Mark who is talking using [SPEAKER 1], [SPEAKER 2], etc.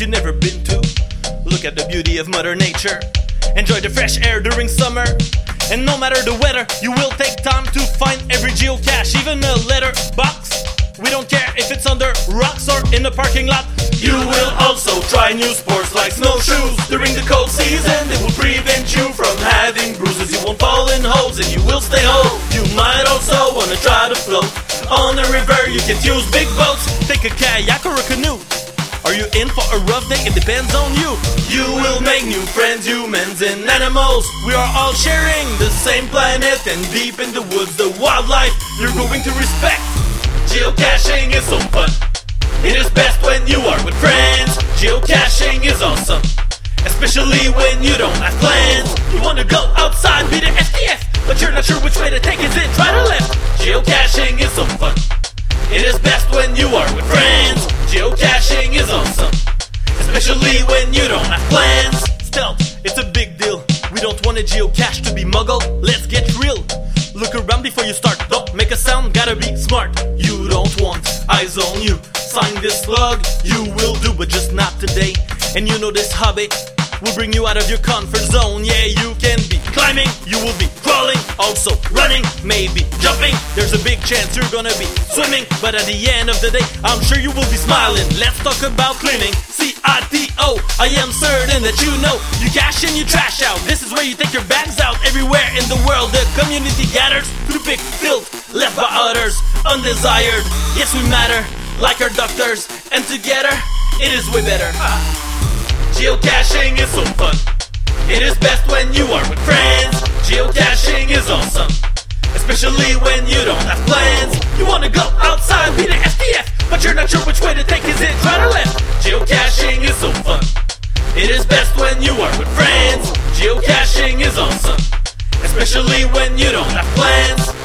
[SPEAKER 1] you've never been to. Look at the beauty of Mother Nature. Enjoy the fresh air during summer. And no matter the weather, you will take time to find every geocache, even a letter box. We don't care if it's under rocks or in the parking lot. You will also try new sports like snowshoes during the cold season. It will prevent you from having bruises. You won't fall in holes and you will stay whole. You might also wanna try to float on a river. You can use big boats. Take a kayak or a canoe. Are you in for a rough day? It depends on you. You will make new friends, humans and animals. We are all sharing the same planet, and deep in the woods, the wildlife you're going to respect. Geocaching is so fun. It is best when you are with friends. Geocaching is awesome. Especially when you don't have plans. You wanna go outside, be the SDF, but you're not sure which way to take. Is it right or left? Geocaching Geocaching is awesome. Especially when you don't have plans. Stealth, it's a big deal. We don't want a geocache to be muggled. Let's get real. Look around before you start. Don't make a sound, gotta be smart. You don't want eyes on you. Sign this slug, you will do, but just not today. And you know this hobby will bring you out of your comfort zone. Yeah, you can be climbing, you will be crawling, also running, maybe jumping. There's a big chance you're gonna be swimming, but at the end of the day, I'm sure you will be smiling. Let's talk about cleaning. C I T O. I am certain that you know you cache in, you trash out. This is where you take your bags out. Everywhere in the world, the community gathers to pick filth left by others, undesired. Yes, we matter, like our doctors, and together it is way better. Geocaching is so fun. It is best when you are with friends. Geocaching is awesome. Especially when you don't have plans. You wanna go outside, be the SDF, but you're not sure which way to take. Is it right or left? Geocaching is so fun. It is best when you are with friends. Geocaching is awesome. Especially when you don't have plans.